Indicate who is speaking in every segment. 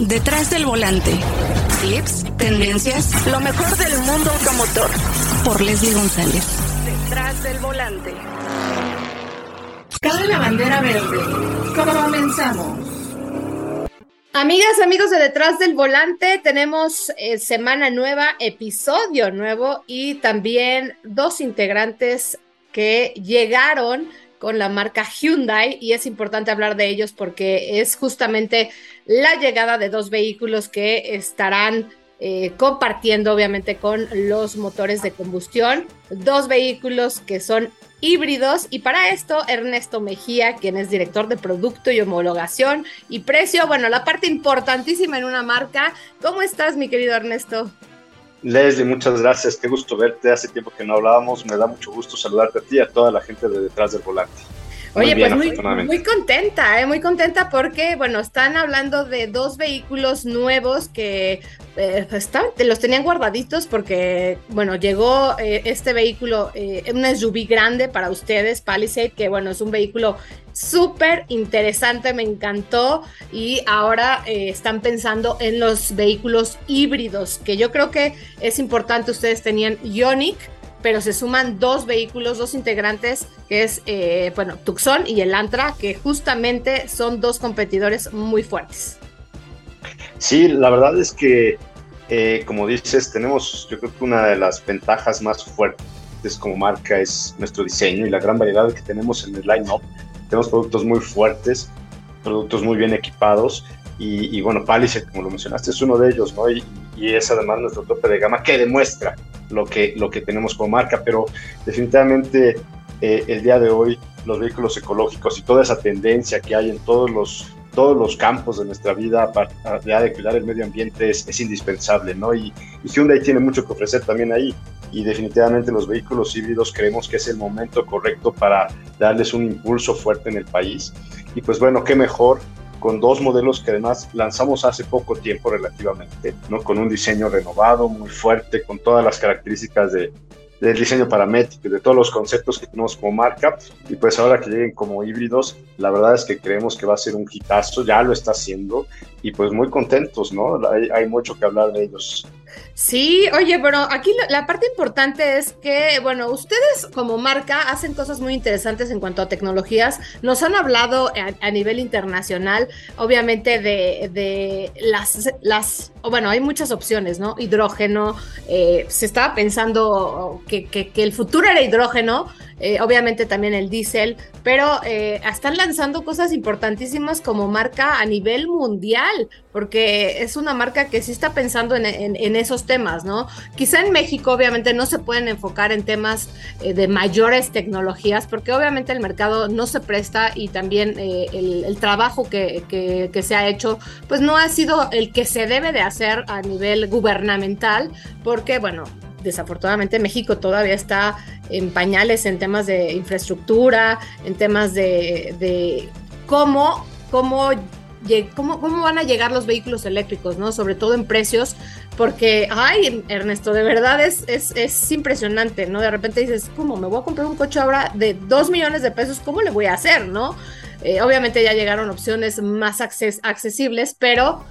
Speaker 1: Detrás del volante. Tips, tendencias, lo mejor del mundo automotor. Por Leslie González. Detrás del volante. Cabe la bandera verde. Comenzamos.
Speaker 2: Amigas, amigos de Detrás del Volante, tenemos eh, semana nueva, episodio nuevo y también dos integrantes que llegaron con la marca Hyundai y es importante hablar de ellos porque es justamente la llegada de dos vehículos que estarán eh, compartiendo obviamente con los motores de combustión, dos vehículos que son híbridos y para esto Ernesto Mejía, quien es director de producto y homologación y precio, bueno, la parte importantísima en una marca. ¿Cómo estás, mi querido Ernesto?
Speaker 3: Leslie, muchas gracias. Qué gusto verte. Hace tiempo que no hablábamos. Me da mucho gusto saludarte a ti y a toda la gente de detrás del volante.
Speaker 2: Oye, pues muy, muy contenta, ¿eh? muy contenta porque, bueno, están hablando de dos vehículos nuevos que eh, están, los tenían guardaditos porque, bueno, llegó eh, este vehículo, eh, un SUV grande para ustedes, Palisade, que, bueno, es un vehículo súper interesante, me encantó y ahora eh, están pensando en los vehículos híbridos, que yo creo que es importante, ustedes tenían Ionic pero se suman dos vehículos, dos integrantes, que es, eh, bueno, Tucson y el Antra, que justamente son dos competidores muy fuertes.
Speaker 3: Sí, la verdad es que, eh, como dices, tenemos, yo creo que una de las ventajas más fuertes como marca es nuestro diseño y la gran variedad que tenemos en el line-up. Tenemos productos muy fuertes, productos muy bien equipados y, bueno, Palisade, como lo mencionaste, es uno de ellos, ¿no? Y, y es además nuestro tope de gama que demuestra lo que, lo que tenemos como marca, pero definitivamente eh, el día de hoy los vehículos ecológicos y toda esa tendencia que hay en todos los, todos los campos de nuestra vida ya de cuidar el medio ambiente es, es indispensable, ¿no? Y, y, Hyundai tiene mucho que ofrecer también ahí y definitivamente los vehículos híbridos creemos que es el momento correcto para darles un impulso fuerte en el país. Y pues bueno, qué mejor con dos modelos que además lanzamos hace poco tiempo relativamente, ¿no? con un diseño renovado, muy fuerte, con todas las características de, del diseño paramétrico, de todos los conceptos que tenemos como marca. Y pues ahora que lleguen como híbridos, la verdad es que creemos que va a ser un hitazo, ya lo está haciendo. Y pues muy contentos, ¿no? Hay, hay mucho que hablar de ellos.
Speaker 2: Sí, oye, pero aquí la, parte importante es que, bueno, ustedes como marca hacen cosas muy interesantes en cuanto a tecnologías. Nos han hablado a, nivel internacional, obviamente, de, las, las, bueno, hay muchas opciones, ¿no? Hidrógeno, eh, se estaba pensando que, que el futuro era hidrógeno, eh, obviamente también el diésel, pero eh, están lanzando cosas importantísimas como marca a nivel mundial, porque es una marca que sí está pensando en, esos temas, ¿no? Quizá en México obviamente no se pueden enfocar en temas eh, de mayores tecnologías, porque obviamente el mercado no se presta y también el, trabajo que, que se ha hecho, pues no ha sido el que se debe de hacer a nivel gubernamental, porque bueno, desafortunadamente México todavía está en pañales en temas de infraestructura, en temas de, cómo, cómo, cómo, cómo van a llegar los vehículos eléctricos, ¿no? Sobre todo en precios, porque, ay, Ernesto, de verdad es, es, impresionante, ¿no? De repente dices, ¿cómo? Me voy a comprar un coche ahora de 2 millones de pesos, ¿cómo le voy a hacer, no? Eh, obviamente ya llegaron opciones más accesibles, pero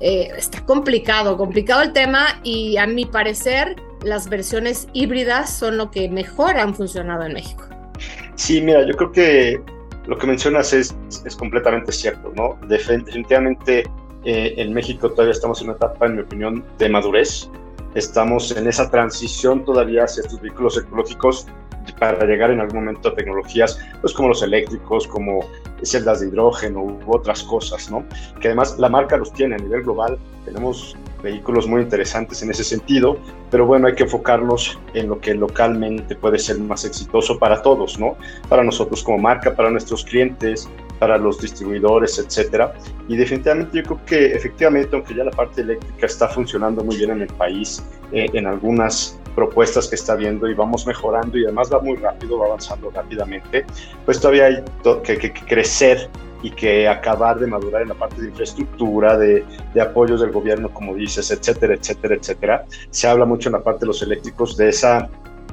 Speaker 2: eh, está complicado, complicado el tema y a mi parecer las versiones híbridas son lo que mejor han funcionado en México.
Speaker 3: Sí, mira, yo creo que lo que mencionas es, es completamente cierto, ¿no? Definitivamente eh, en México todavía estamos en una etapa, en mi opinión, de madurez. Estamos en esa transición todavía hacia estos vehículos ecológicos para llegar en algún momento a tecnologías pues como los eléctricos, como celdas de hidrógeno u otras cosas, ¿no? Que además la marca los tiene a nivel global, tenemos vehículos muy interesantes en ese sentido, pero bueno, hay que enfocarnos en lo que localmente puede ser más exitoso para todos, ¿no? Para nosotros como marca, para nuestros clientes, para los distribuidores, etcétera. Y definitivamente yo creo que efectivamente, aunque ya la parte eléctrica está funcionando muy bien en el país, eh, en algunas propuestas que está viendo y vamos mejorando y además va muy rápido, va avanzando rápidamente, pues todavía hay que, que, que crecer y que acabar de madurar en la parte de infraestructura, de, de, apoyos del gobierno, como dices, etcétera, etcétera, etcétera. Se habla mucho en la parte de los eléctricos de, esa,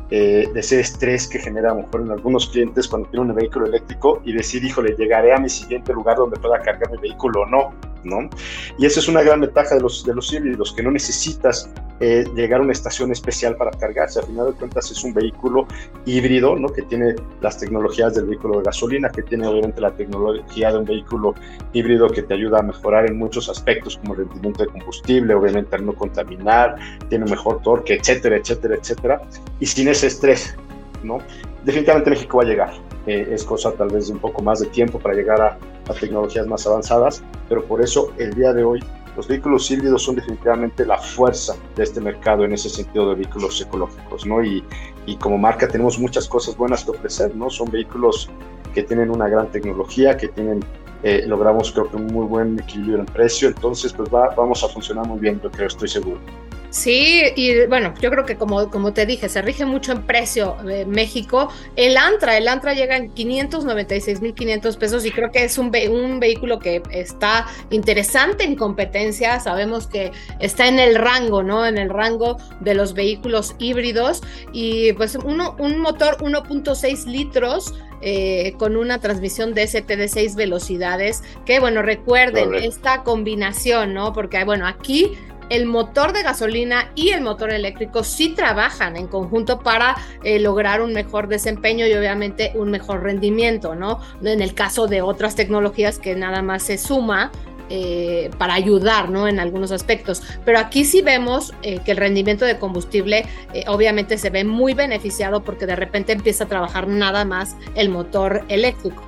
Speaker 3: eh, de ese estrés que genera a lo mejor en algunos clientes cuando tienen un vehículo eléctrico y decir, híjole, llegaré a mi siguiente lugar donde pueda cargar mi vehículo o no. ¿No? Y esa es una gran ventaja de los, de los híbridos, que no necesitas eh, llegar a una estación especial para cargarse. Al final de cuentas es un vehículo híbrido, ¿no? Que tiene las tecnologías del vehículo de gasolina, que tiene obviamente la tecnología de un vehículo híbrido que te ayuda a mejorar en muchos aspectos, como rendimiento de combustible, obviamente al no contaminar, tiene mejor torque, etcétera, etcétera, etcétera. Y sin ese estrés, ¿no? Definitivamente México va a llegar. Eh, es cosa tal vez de un poco más de tiempo para llegar a, tecnologías más avanzadas, pero por eso el día de hoy los vehículos híbridos son definitivamente la fuerza de este mercado en ese sentido de vehículos ecológicos, ¿no? Y, como marca tenemos muchas cosas buenas que ofrecer, ¿no? Son vehículos que tienen una gran tecnología, que tienen, eh, logramos creo que un muy buen equilibrio en precio, entonces pues va, vamos a funcionar muy bien, yo creo, estoy seguro.
Speaker 2: Sí, y bueno, yo creo que como, como te dije, se rige mucho en precio eh, México. El Antra, el Antra llega en 596.500 pesos y creo que es un, un vehículo que está interesante en competencia. Sabemos que está en el rango, ¿no? En el rango de los vehículos híbridos y pues uno, un motor 1.6 litros eh, con una transmisión DST de 6 velocidades, que bueno, recuerden esta combinación, ¿no? Porque bueno, aquí el motor de gasolina y el motor eléctrico sí trabajan en conjunto para eh, lograr un mejor desempeño y obviamente un mejor rendimiento, ¿no? En el caso de otras tecnologías que nada más se suma eh, para ayudar, ¿no? En algunos aspectos. Pero aquí sí vemos eh, que el rendimiento de combustible obviamente se ve muy beneficiado porque de repente empieza a trabajar nada más el motor eléctrico.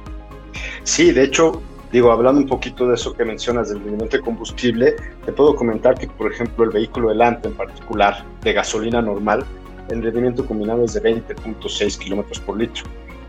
Speaker 3: Sí, de hecho, Digo, hablando un poquito de eso que mencionas del rendimiento de combustible, te puedo comentar que, por ejemplo, el vehículo delante en particular, de gasolina normal, el rendimiento combinado es de 20.6 kilómetros por litro.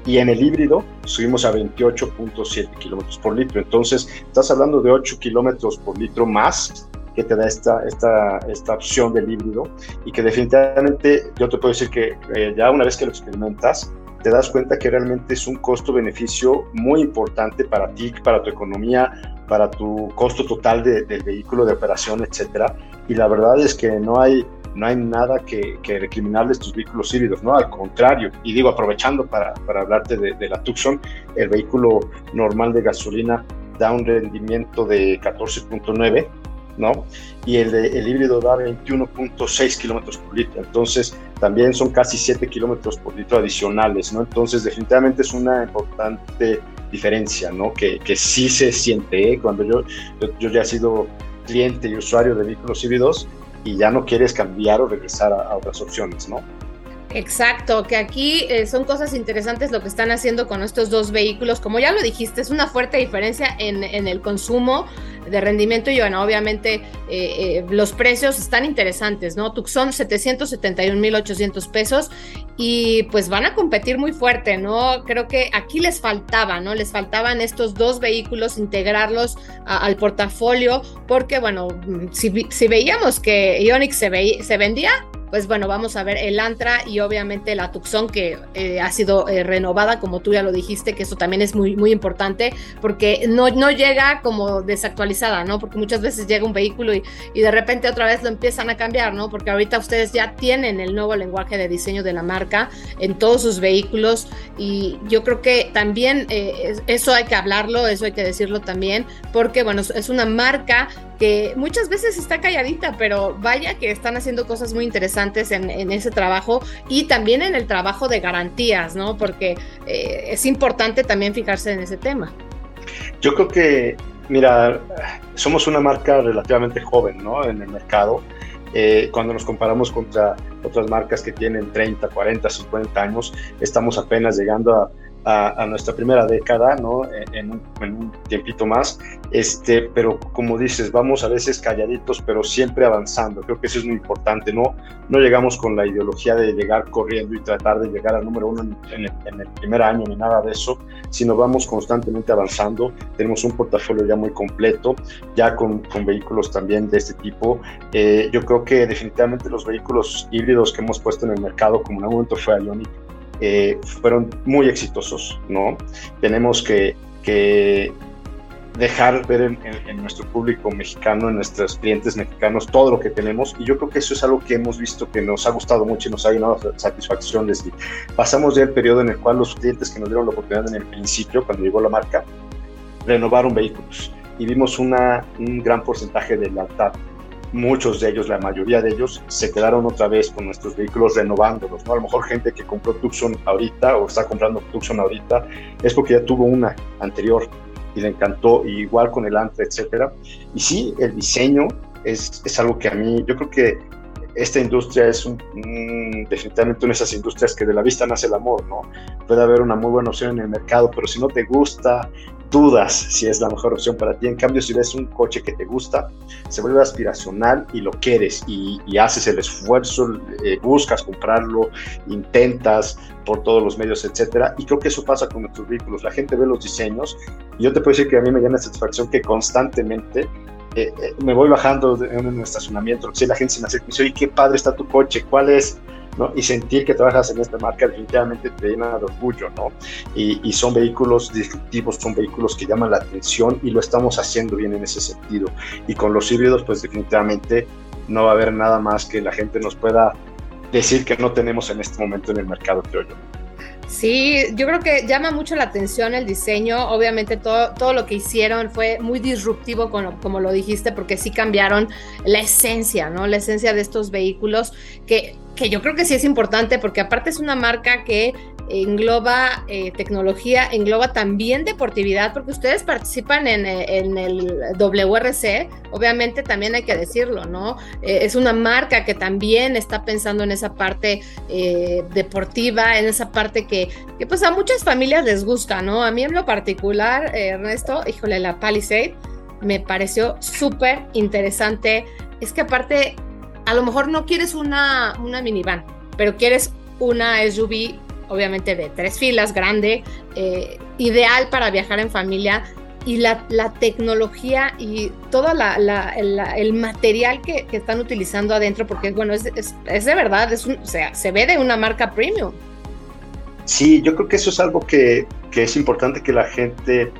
Speaker 3: Y en el híbrido subimos a 28.7 kilómetros por litro. Entonces, estás hablando de 8 kilómetros por litro más que te da esta, esta, esta opción del híbrido y que definitivamente yo te puedo decir que eh, ya una vez que lo experimentas, te das cuenta que realmente es un costo-beneficio muy importante para ti, para tu economía, para tu costo total de, del vehículo de operación, etcétera. Y la verdad es que no hay, no hay nada que, que recriminarle estos vehículos híbridos, ¿no? Al contrario, y digo, aprovechando para, para hablarte de la Tucson, el vehículo normal de gasolina da un rendimiento de 14.9 ¿no? Y el, el híbrido da 21.6 kilómetros por litro, entonces también son casi 7 kilómetros por litro adicionales, ¿no? Entonces definitivamente es una importante diferencia, ¿no? Que, que sí se siente, ¿eh? Cuando yo, yo, ya he sido cliente y usuario de vehículos híbridos y ya no quieres cambiar o regresar a, a otras opciones, ¿no?
Speaker 2: Exacto, que aquí eh, son cosas interesantes lo que están haciendo con estos dos vehículos. Como ya lo dijiste, es una fuerte diferencia en, en el consumo de rendimiento y bueno, obviamente eh, eh, los precios están interesantes, ¿no? Tucson 771.800 pesos y pues van a competir muy fuerte, ¿no? Creo que aquí les faltaba, ¿no? Les faltaban estos dos vehículos, integrarlos al portafolio porque bueno, si, si veíamos que Ionix se, se vendía, pues bueno, vamos a ver el Antra y obviamente la Tucson que eh, ha sido eh, renovada, como tú ya lo dijiste, que eso también es muy, muy importante porque no, no llega como desactualizada, ¿no? Porque muchas veces llega un vehículo y, y, de repente otra vez lo empiezan a cambiar, ¿no? Porque ahorita ustedes ya tienen el nuevo lenguaje de diseño de la marca en todos sus vehículos y yo creo que también eh, eso hay que hablarlo, eso hay que decirlo también, porque bueno, es una marca que muchas veces está calladita, pero vaya que están haciendo cosas muy interesantes en, ese trabajo y también en el trabajo de garantías, ¿no? Porque eh, es importante también fijarse en ese tema.
Speaker 3: Yo creo que, mira, somos una marca relativamente joven, ¿no? En el mercado. Eh, cuando nos comparamos contra otras marcas que tienen 30, 40, 50 años, estamos apenas llegando a a, a nuestra primera década, ¿no? En un, en un, tiempito más, este, pero como dices, vamos a veces calladitos, pero siempre avanzando. Creo que eso es muy importante, ¿no? No llegamos con la ideología de llegar corriendo y tratar de llegar al número uno en, el, en el primer año ni nada de eso, sino vamos constantemente avanzando. Tenemos un portafolio ya muy completo, ya con, con vehículos también de este tipo. Eh, yo creo que definitivamente los vehículos híbridos que hemos puesto en el mercado, como en algún momento fue Ioniq, eh, fueron muy exitosos, ¿no? Tenemos que, que dejar ver en, en, en, nuestro público mexicano, en nuestros clientes mexicanos, todo lo que tenemos. Y yo creo que eso es algo que hemos visto que nos ha gustado mucho y nos ha llenado satisfacción. Desde pasamos ya el periodo en el cual los clientes que nos dieron la oportunidad en el principio, cuando llegó la marca, renovaron vehículos y vimos una, un gran porcentaje de lealtad. Muchos de ellos, la mayoría de ellos, se quedaron otra vez con nuestros vehículos renovándolos. ¿no? A lo mejor gente que compró Tucson ahorita o está comprando Tucson ahorita es porque ya tuvo una anterior y le encantó, igual con el Antra, etcétera. Y sí, el diseño es, es algo que a mí, yo creo que esta industria es definitivamente una de esas industrias que de la vista nace el amor, ¿no? Puede haber una muy buena opción en el mercado, pero si no te gusta, dudas si es la mejor opción para ti. En cambio, si ves un coche que te gusta, se vuelve aspiracional y lo quieres y, haces el esfuerzo, eh, buscas comprarlo, intentas por todos los medios, etcétera. Y creo que eso pasa con nuestros vehículos. La gente ve los diseños yo te puedo decir que a mí me llena satisfacción que constantemente eh, eh, me voy bajando en un estacionamiento, si la gente se me acerca y dice, oye, qué padre está tu coche, ¿cuál es? ¿No? Y sentir que trabajas en esta marca definitivamente te llena de orgullo, ¿no? Y, son vehículos disruptivos, son vehículos que llaman la atención y lo estamos haciendo bien en ese sentido. Y con los híbridos, pues definitivamente no va a haber nada más que la gente nos pueda decir que no tenemos en este momento en el mercado, creo yo.
Speaker 2: Sí, yo creo que llama mucho la atención el diseño. Obviamente todo, todo lo que hicieron fue muy disruptivo, como lo dijiste, porque sí cambiaron la esencia, ¿no? La esencia de estos vehículos, que, que yo creo que sí es importante, porque aparte es una marca que engloba eh, tecnología, engloba también deportividad, porque ustedes participan en, eh, el WRC, obviamente también hay que decirlo, ¿no? Eh, es una marca que también está pensando en esa parte deportiva, en esa parte que, que, pues a muchas familias les gusta, ¿no? A mí en lo particular, Ernesto, híjole, la Palisade me pareció súper interesante. Es que aparte, a lo mejor no quieres una, una minivan, pero quieres una SUV obviamente de tres filas, grande, eh, ideal para viajar en familia. Y la, tecnología y todo el material que, están utilizando adentro, porque bueno, es, de verdad, es o sea, se ve de una marca premium.
Speaker 3: Sí, yo creo que eso es algo que, es importante que la gente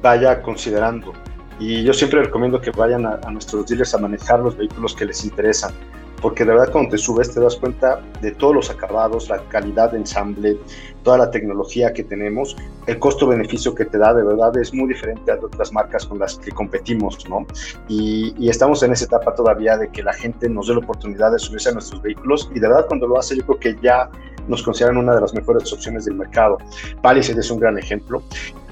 Speaker 3: vaya considerando. Y yo siempre recomiendo que vayan a, a, nuestros dealers a manejar los vehículos que les interesan porque de verdad cuando te subes te das cuenta de todos los acabados, la calidad de ensamble, toda la tecnología que tenemos, el costo-beneficio que te da de verdad es muy diferente a otras marcas con las que competimos, ¿no? Y, y, estamos en esa etapa todavía de que la gente nos dé la oportunidad de subirse a nuestros vehículos y de verdad cuando lo hace yo creo que ya nos consideran una de las mejores opciones del mercado. Palisade es un gran ejemplo.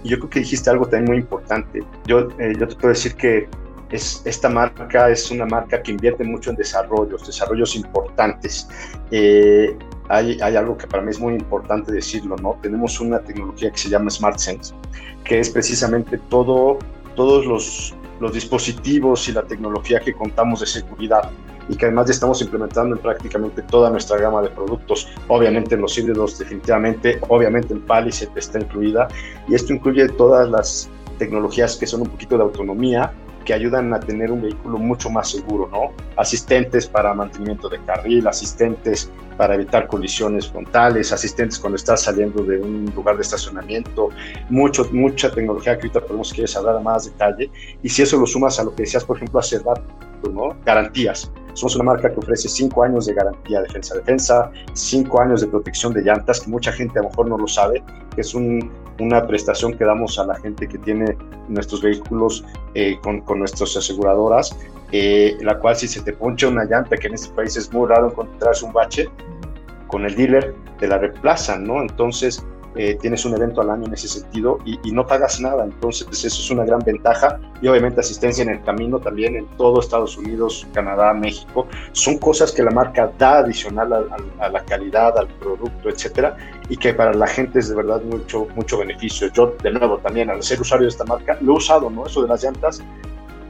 Speaker 3: Y yo creo que dijiste algo también muy importante. Yo, eh, yo te puedo decir que es, esta marca es una marca que invierte mucho en desarrollos, desarrollos importantes. Eh, hay, hay, algo que para mí es muy importante decirlo, ¿no? Tenemos una tecnología que se llama SmartSense, que es precisamente todo, todos los, los dispositivos y la tecnología que contamos de seguridad y que además ya estamos implementando en prácticamente toda nuestra gama de productos. Obviamente en los híbridos definitivamente, obviamente en Palisade está incluida y esto incluye todas las tecnologías que son un poquito de autonomía, que ayudan a tener un vehículo mucho más seguro, ¿no? Asistentes para mantenimiento de carril, asistentes para evitar colisiones frontales, asistentes cuando estás saliendo de un lugar de estacionamiento, mucho, mucha tecnología que ahorita podemos quieres hablar a más detalle. Y si eso lo sumas a lo que decías, por ejemplo, hace rato, ¿no? Garantías. Somos una marca que ofrece cinco años de garantía defensa-defensa, cinco años de protección de llantas, que mucha gente a lo mejor no lo sabe, que es una prestación que damos a la gente que tiene nuestros vehículos eh, con, con nuestras aseguradoras, eh, la cual si se te poncha una llanta, que en este país es muy raro encontrarse un bache, con el dealer te la reemplazan, ¿no? Entonces eh, tienes un evento al año en ese sentido y, no pagas nada, entonces eso es una gran ventaja y obviamente asistencia en el camino también en todo Estados Unidos, Canadá, México, son cosas que la marca da adicional a, a la calidad, al producto, etcétera, y que para la gente es de verdad mucho, mucho beneficio. Yo, de nuevo, también al ser usuario de esta marca, lo he usado, ¿no? Eso de las llantas,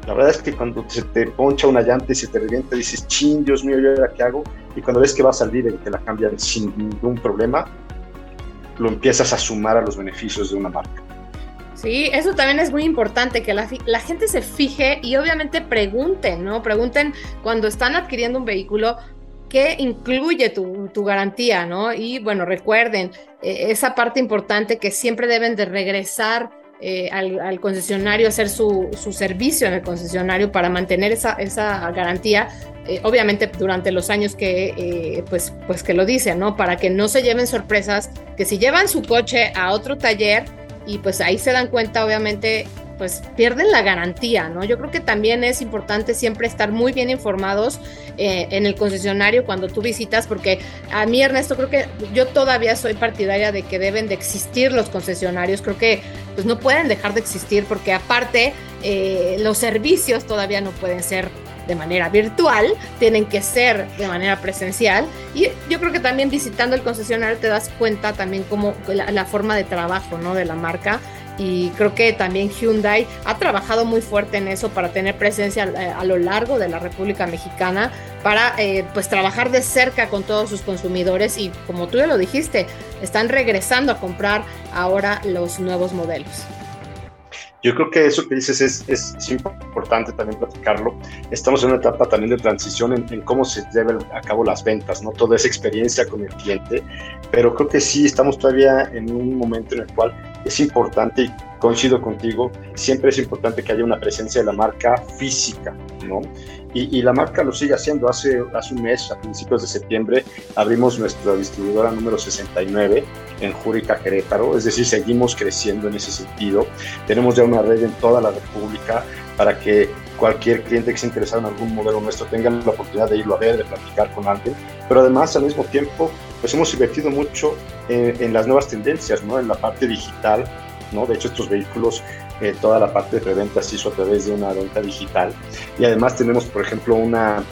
Speaker 3: la verdad es que cuando se te poncha una llanta y se te revienta, dices, ching, Dios mío, ¿yo ahora qué hago? Y cuando ves que va a salir y te la cambian sin ningún problema, lo empiezas a sumar a los beneficios de una marca.
Speaker 2: Sí, eso también es muy importante, que la, gente se fije y obviamente pregunten, ¿no? Pregunten cuando están adquiriendo un vehículo, ¿qué incluye tu, tu garantía, ¿no? Y bueno, recuerden eh, esa parte importante que siempre deben de regresar eh, al, concesionario, hacer su, servicio en el concesionario para mantener esa, esa garantía, eh, obviamente durante los años que, eh, pues, pues que lo dicen, ¿no? Para que no se lleven sorpresas, que si llevan su coche a otro taller y pues ahí se dan cuenta, obviamente, pues pierden la garantía, ¿no? Yo creo que también es importante siempre estar muy bien informados en el concesionario cuando tú visitas, porque a mí, Ernesto, creo que yo todavía soy partidaria de que deben de existir los concesionarios, creo que pues no pueden dejar de existir porque aparte eh, los servicios todavía no pueden ser de manera virtual, tienen que ser de manera presencial. Y yo creo que también visitando el concesionario te das cuenta también cómo la, forma de trabajo ¿no? de la marca. Y creo que también Hyundai ha trabajado muy fuerte en eso para tener presencia eh, a, lo largo de la República Mexicana, para eh, pues trabajar de cerca con todos sus consumidores y como tú ya lo dijiste, están regresando a comprar ahora los nuevos modelos.
Speaker 3: Yo creo que eso que dices es, es, importante también platicarlo. Estamos en una etapa también de transición en, cómo se llevan a cabo las ventas, ¿no? Toda esa experiencia con el cliente, pero creo que sí estamos todavía en un momento en el cual es importante, y coincido contigo, siempre es importante que haya una presencia de la marca física, ¿no? Y, la marca lo sigue haciendo. Hace, hace un mes, a principios de septiembre, abrimos nuestra distribuidora número 69 en Júrica, Querétaro. Es decir, seguimos creciendo en ese sentido. Tenemos ya una red en toda la República para que cualquier cliente que esté interesado en algún modelo nuestro tenga la oportunidad de irlo a ver, de platicar con alguien. Pero además, al mismo tiempo, pues hemos invertido mucho en, en las nuevas tendencias, ¿no? En la parte digital, ¿no? De hecho, estos vehículos eh, toda la parte de preventa se hizo a través de una venta digital. Y además tenemos, por ejemplo, una,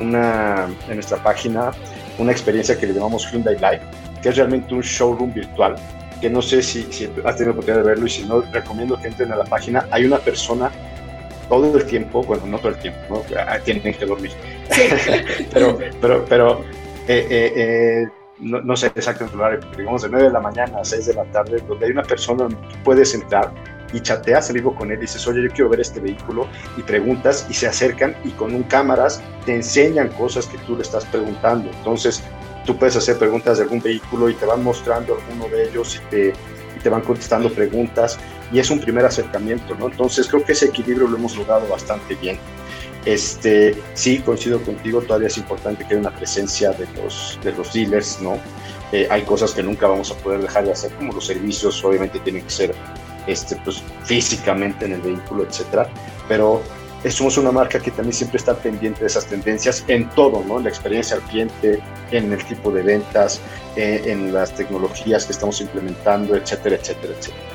Speaker 3: una, en nuestra página una experiencia que le llamamos Hyundai Live, que es realmente un showroom virtual, que no sé si, si has tenido oportunidad de verlo y si no, recomiendo que entren a la página. Hay una persona todo el tiempo, bueno, no todo el tiempo, ¿no? Ah, tienen que dormir, pero, pero, pero eh, eh, no, no, sé exactamente el horario, digamos de 9 de la mañana a 6 de la tarde, donde hay una persona donde puedes entrar y chateas el vivo con él y dices, oye, yo quiero ver este vehículo y preguntas y se acercan y con un cámaras te enseñan cosas que tú le estás preguntando. Entonces, tú puedes hacer preguntas de algún vehículo y te van mostrando alguno de ellos y te, y te van contestando preguntas y es un primer acercamiento, ¿no? Entonces, creo que ese equilibrio lo hemos logrado bastante bien. Este, sí, coincido contigo, todavía es importante que haya una presencia de los, de los dealers, ¿no? Eh, hay cosas que nunca vamos a poder dejar de hacer, como los servicios, obviamente tienen que ser este, pues, físicamente en el vehículo, etcétera. Pero somos una marca que también siempre está pendiente de esas tendencias en todo, ¿no? En la experiencia al cliente, en el tipo de ventas, eh, en las tecnologías que estamos implementando, etcétera, etcétera, etcétera.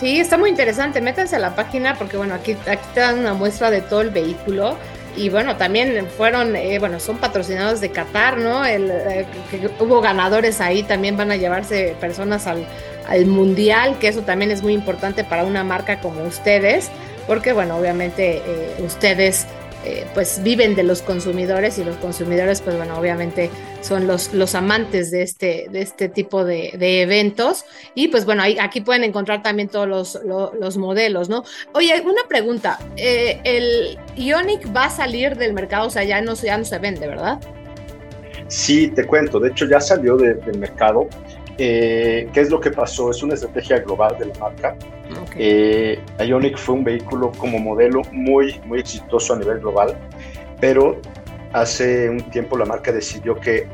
Speaker 2: Sí, está muy interesante. Métanse a la página porque, bueno, aquí, aquí te dan una muestra de todo el vehículo. Y bueno, también fueron, eh, bueno, son patrocinados de Qatar, ¿no? El, eh, hubo ganadores ahí, también van a llevarse personas al, al mundial, que eso también es muy importante para una marca como ustedes, porque bueno, obviamente eh, ustedes eh, pues viven de los consumidores y los consumidores pues bueno, obviamente son los, los amantes de este, de este tipo de, eventos y pues bueno, ahí, aquí pueden encontrar también todos los, modelos, ¿no? Oye, una pregunta, eh, el Ionic va a salir del mercado, o sea, ya no, ya no se vende, ¿verdad?
Speaker 3: Sí, te cuento, de hecho ya salió del mercado. Eh, ¿Qué es lo que pasó? Es una estrategia global de la marca. Eh, Ionic fue un vehículo como modelo muy, muy exitoso a nivel global, pero hace un tiempo la marca decidió que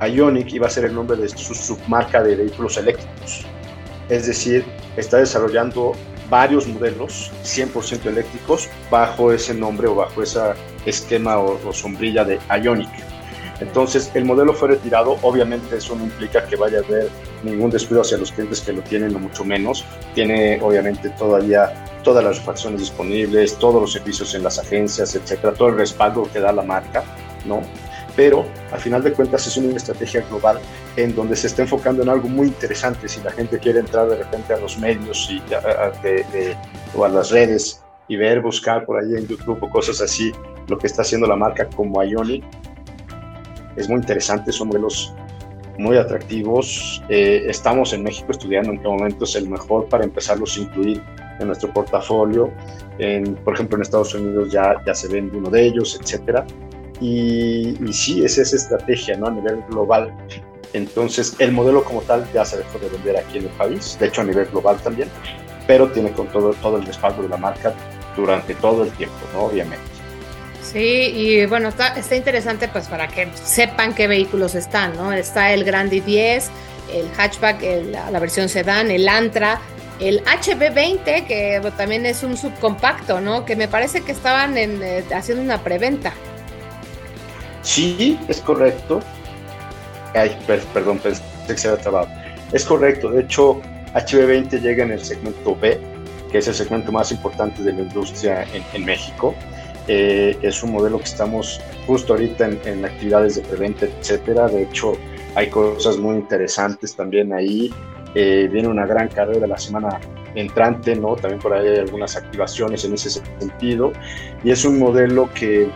Speaker 3: Ionic iba a ser el nombre de su submarca de vehículos eléctricos. Es decir, está desarrollando varios modelos 100% eléctricos bajo ese nombre o bajo ese esquema o, o sombrilla de Ionic. Entonces, el modelo fue retirado. Obviamente, eso no implica que vaya a haber ningún descuido hacia los clientes que lo tienen, o mucho menos. Tiene, obviamente, todavía todas las refacciones disponibles, todos los servicios en las agencias, etcétera, todo el respaldo que da la marca, ¿no? Pero, al final de cuentas, es una estrategia global en donde se está enfocando en algo muy interesante. Si la gente quiere entrar de repente a los medios y o a las redes y ver, buscar por ahí en YouTube o cosas así, lo que está haciendo la marca como Ionic, es muy interesante, son modelos muy atractivos. Eh, estamos en México estudiando en qué momento es el mejor para empezarlos a incluir en nuestro portafolio. En, por ejemplo, en Estados Unidos ya, ya se vende uno de ellos, etcétera. Y, y, sí, es esa estrategia ¿no? a nivel global. Entonces, el modelo como tal ya se dejó de vender aquí en el país, de hecho a nivel global también, pero tiene con todo, todo el respaldo de la marca durante todo el tiempo, ¿no? obviamente.
Speaker 2: Sí, y bueno, está, está, interesante pues para que sepan qué vehículos están, ¿no? Está el Grandi 10, el hatchback, la, versión sedán, el Antra, el HB20, que también es un subcompacto, ¿no? Que me parece que estaban eh, haciendo una preventa.
Speaker 3: Sí, es correcto. Ay, perdón, pensé que se había trabado. Es correcto, de hecho, HB20 llega en el segmento B, que es el segmento más importante de la industria en, México. Eh, es un modelo que estamos justo ahorita en, actividades de preventa, etcétera. De hecho, hay cosas muy interesantes también ahí. Eh, viene una gran carrera la semana entrante, ¿no? También por ahí hay algunas activaciones en ese sentido. Y es un modelo que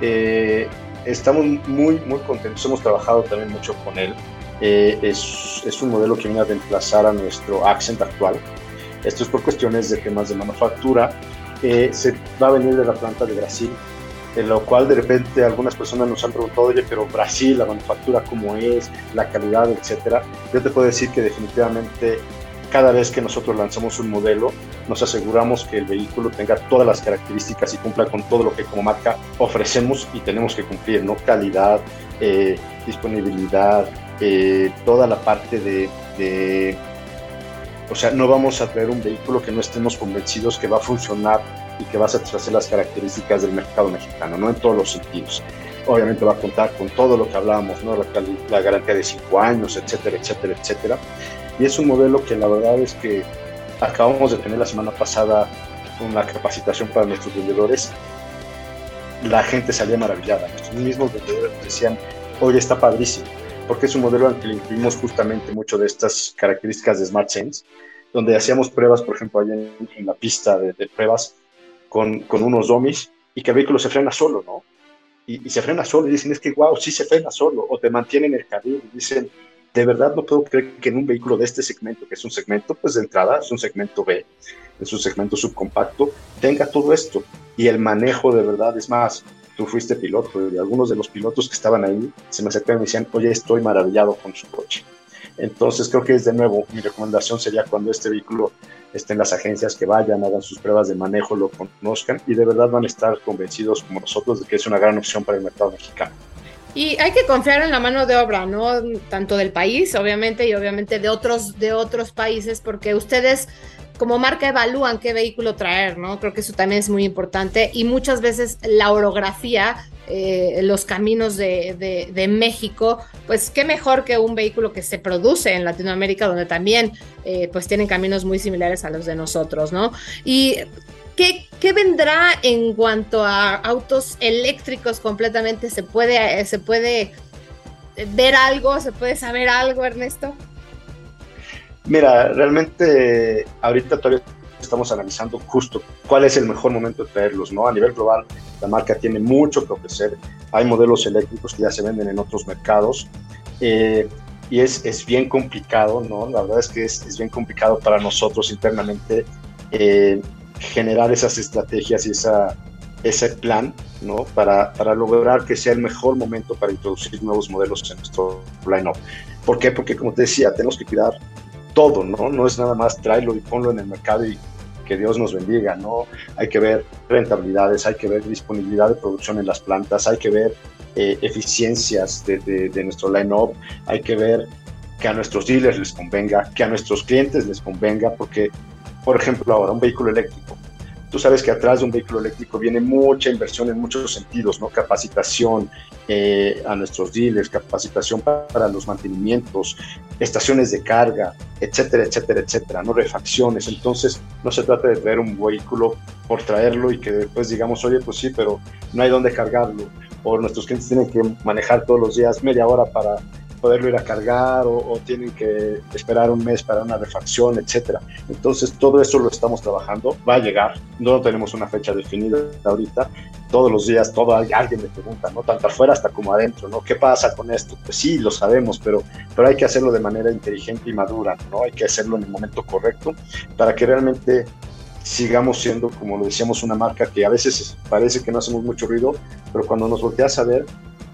Speaker 3: eh, estamos muy, muy contentos. Hemos trabajado también mucho con él. Eh, es, es, un modelo que viene a reemplazar a nuestro Accent actual. Esto es por cuestiones de temas de manufactura. Se va a venir de la planta de Brasil en lo cual de repente algunas personas nos han preguntado, oye, pero Brasil, la manufactura, cómo es, la calidad, etcétera. Yo te puedo decir que definitivamente cada vez que nosotros lanzamos un modelo, nos aseguramos que el vehículo tenga todas las características y cumpla con todo lo que como marca ofrecemos y tenemos que cumplir, ¿no? Calidad, eh, disponibilidad, eh, toda la parte de, de, o sea, no vamos a traer un vehículo que no estemos convencidos que va a funcionar y que va a satisfacer las características del mercado mexicano, no en todos los sentidos. Obviamente va a contar con todo lo que hablábamos, ¿no? la, garantía de cinco años, etcétera, etcétera, etcétera. Y es un modelo que la verdad es que acabamos de tener la semana pasada una capacitación para nuestros vendedores. La gente salía maravillada. Nuestros mismos vendedores decían, oye, está padrísimo, porque es un modelo al que le incluimos justamente mucho de estas características de Smart Sense, donde hacíamos pruebas, por ejemplo, allá en, la pista de, de pruebas, con, con unos domis y que el vehículo se frena solo, ¿no? Y, se frena solo y dicen, es que, wow, sí se frena solo, o te mantienen en el carril y dicen, de verdad no puedo creer que en un vehículo de este segmento, que es un segmento, pues de entrada, es un segmento B, es un segmento subcompacto, tenga todo esto. Y el manejo de verdad es más, tú fuiste piloto y algunos de los pilotos que estaban ahí se me acercaron y me decían, oye, estoy maravillado con su coche. Entonces creo que es de nuevo, mi recomendación sería cuando este vehículo estén las agencias que vayan, hagan sus pruebas de manejo, lo conozcan y de verdad van a estar convencidos como nosotros de que es una gran opción para el mercado mexicano.
Speaker 2: Y hay que confiar en la mano de obra, ¿no? Tanto del país, obviamente, y obviamente de otros, de otros países, porque ustedes como marca evalúan qué vehículo traer, ¿no? Creo que eso también es muy importante. Y muchas veces la orografía eh, los caminos de, México, pues qué mejor que un vehículo que se produce en Latinoamérica, donde también eh, pues tienen caminos muy similares a los de nosotros, ¿no? Y ¿Qué, ¿Qué, vendrá en cuanto a autos eléctricos completamente? ¿Se puede, ¿Se puede ver algo? ¿Se puede saber algo, Ernesto?
Speaker 3: Mira, realmente ahorita todavía estamos analizando justo cuál es el mejor momento de traerlos, ¿no? A nivel global, la marca tiene mucho que ofrecer. Hay modelos eléctricos que ya se venden en otros mercados. Eh, y es, es, bien complicado, ¿no? La verdad es que es, es bien complicado para nosotros internamente eh, generar esas estrategias y esa, ese plan, ¿no? Para, para lograr que sea el mejor momento para introducir nuevos modelos en nuestro line-up. ¿Por qué? Porque, como te decía, tenemos que cuidar todo, ¿no? No es nada más tráelo y ponlo en el mercado y que Dios nos bendiga, ¿no? Hay que ver rentabilidades, hay que ver disponibilidad de producción en las plantas, hay que ver eh, eficiencias de, de nuestro line-up, hay que ver que a nuestros dealers les convenga, que a nuestros clientes les convenga, porque, por ejemplo, ahora un vehículo eléctrico, Tú sabes que atrás de un vehículo eléctrico viene mucha inversión en muchos sentidos, ¿no? Capacitación eh, a nuestros dealers, capacitación para, los mantenimientos, estaciones de carga, etcétera, etcétera, etcétera, ¿no? Refacciones. Entonces, no se trata de traer un vehículo por traerlo y que después digamos, oye, pues sí, pero no hay dónde cargarlo. O nuestros clientes tienen que manejar todos los días media hora para poderlo ir a cargar o, tienen que esperar un mes para una refacción, etcétera. Entonces todo eso lo estamos trabajando, va a llegar, no tenemos una fecha definida ahorita, todos los días todo alguien me pregunta, ¿no? Tanto afuera hasta como adentro, ¿no? ¿Qué pasa con esto? Pues sí, lo sabemos, pero, pero hay que hacerlo de manera inteligente y madura, ¿no? Hay que hacerlo en el momento correcto para que realmente sigamos siendo, como lo decíamos, una marca que a veces parece que no hacemos mucho ruido, pero cuando nos volteas a ver,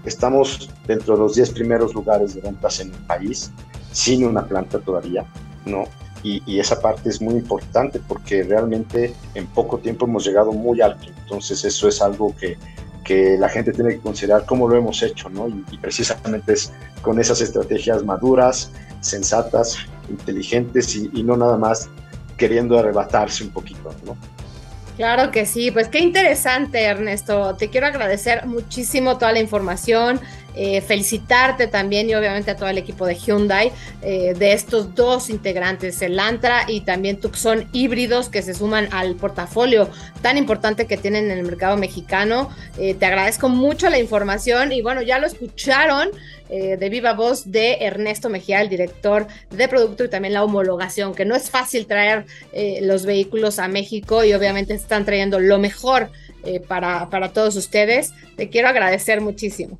Speaker 3: Estamos dentro de los 10 primeros lugares de ventas en el país, sin una planta todavía, ¿no? Y, esa parte es muy importante porque realmente en poco tiempo hemos llegado muy alto. Entonces eso es algo que, que la gente tiene que considerar cómo lo hemos hecho, ¿no? Y, precisamente es con esas estrategias maduras, sensatas, inteligentes y, no nada más queriendo arrebatarse un poquito, ¿no?
Speaker 2: Claro que sí, pues qué interesante Ernesto, te quiero agradecer muchísimo toda la información, eh, felicitarte también y obviamente a todo el equipo de Hyundai eh, de estos dos integrantes, el Antra y también Tucson híbridos que se suman al portafolio tan importante que tienen en el mercado mexicano. Eh, te agradezco mucho la información y bueno, ya lo escucharon de viva voz de Ernesto Mejía, el director de producto y también la homologación, que no es fácil traer los vehículos a México y obviamente están trayendo lo mejor para, para todos ustedes. Te quiero agradecer muchísimo.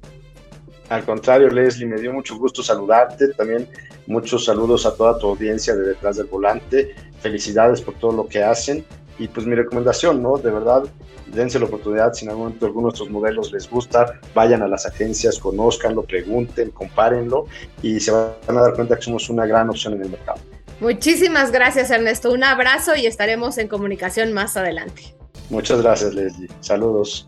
Speaker 3: Al contrario, Leslie, me dio mucho gusto saludarte. También muchos saludos a toda tu audiencia de detrás del volante. Felicidades por todo lo que hacen. Y pues mi recomendación, ¿no? De verdad, dense la oportunidad, si en algún momento alguno de estos modelos les gusta, vayan a las agencias, conózcanlo, pregunten, compárenlo y se van a dar cuenta que somos una gran opción en el mercado.
Speaker 2: Muchísimas gracias, Ernesto. Un abrazo y estaremos en comunicación más adelante.
Speaker 3: Muchas gracias, Leslie. Saludos.